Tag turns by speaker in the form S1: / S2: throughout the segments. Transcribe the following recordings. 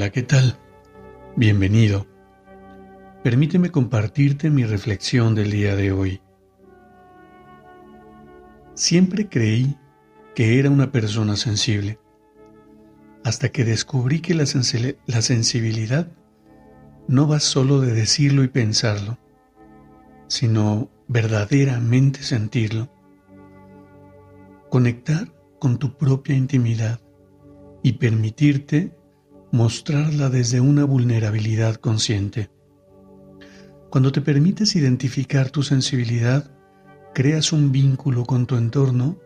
S1: Hola, ¿qué tal? Bienvenido. Permíteme compartirte mi reflexión del día de hoy. Siempre creí que era una persona sensible, hasta que descubrí que la, la sensibilidad no va solo de decirlo y pensarlo, sino verdaderamente sentirlo. Conectar con tu propia intimidad y permitirte mostrarla desde una vulnerabilidad consciente. Cuando te permites identificar tu sensibilidad, creas un vínculo con tu entorno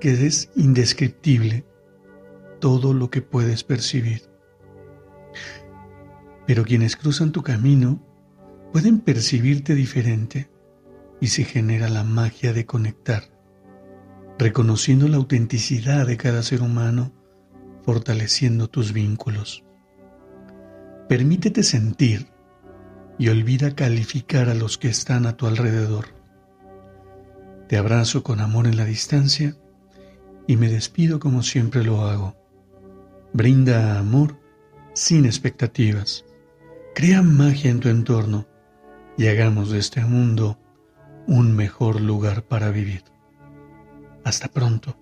S1: que es indescriptible todo lo que puedes percibir. Pero quienes cruzan tu camino pueden percibirte diferente y se genera la magia de conectar, reconociendo la autenticidad de cada ser humano fortaleciendo tus vínculos. Permítete sentir y olvida calificar a los que están a tu alrededor. Te abrazo con amor en la distancia y me despido como siempre lo hago. Brinda amor sin expectativas. Crea magia en tu entorno y hagamos de este mundo un mejor lugar para vivir. Hasta pronto.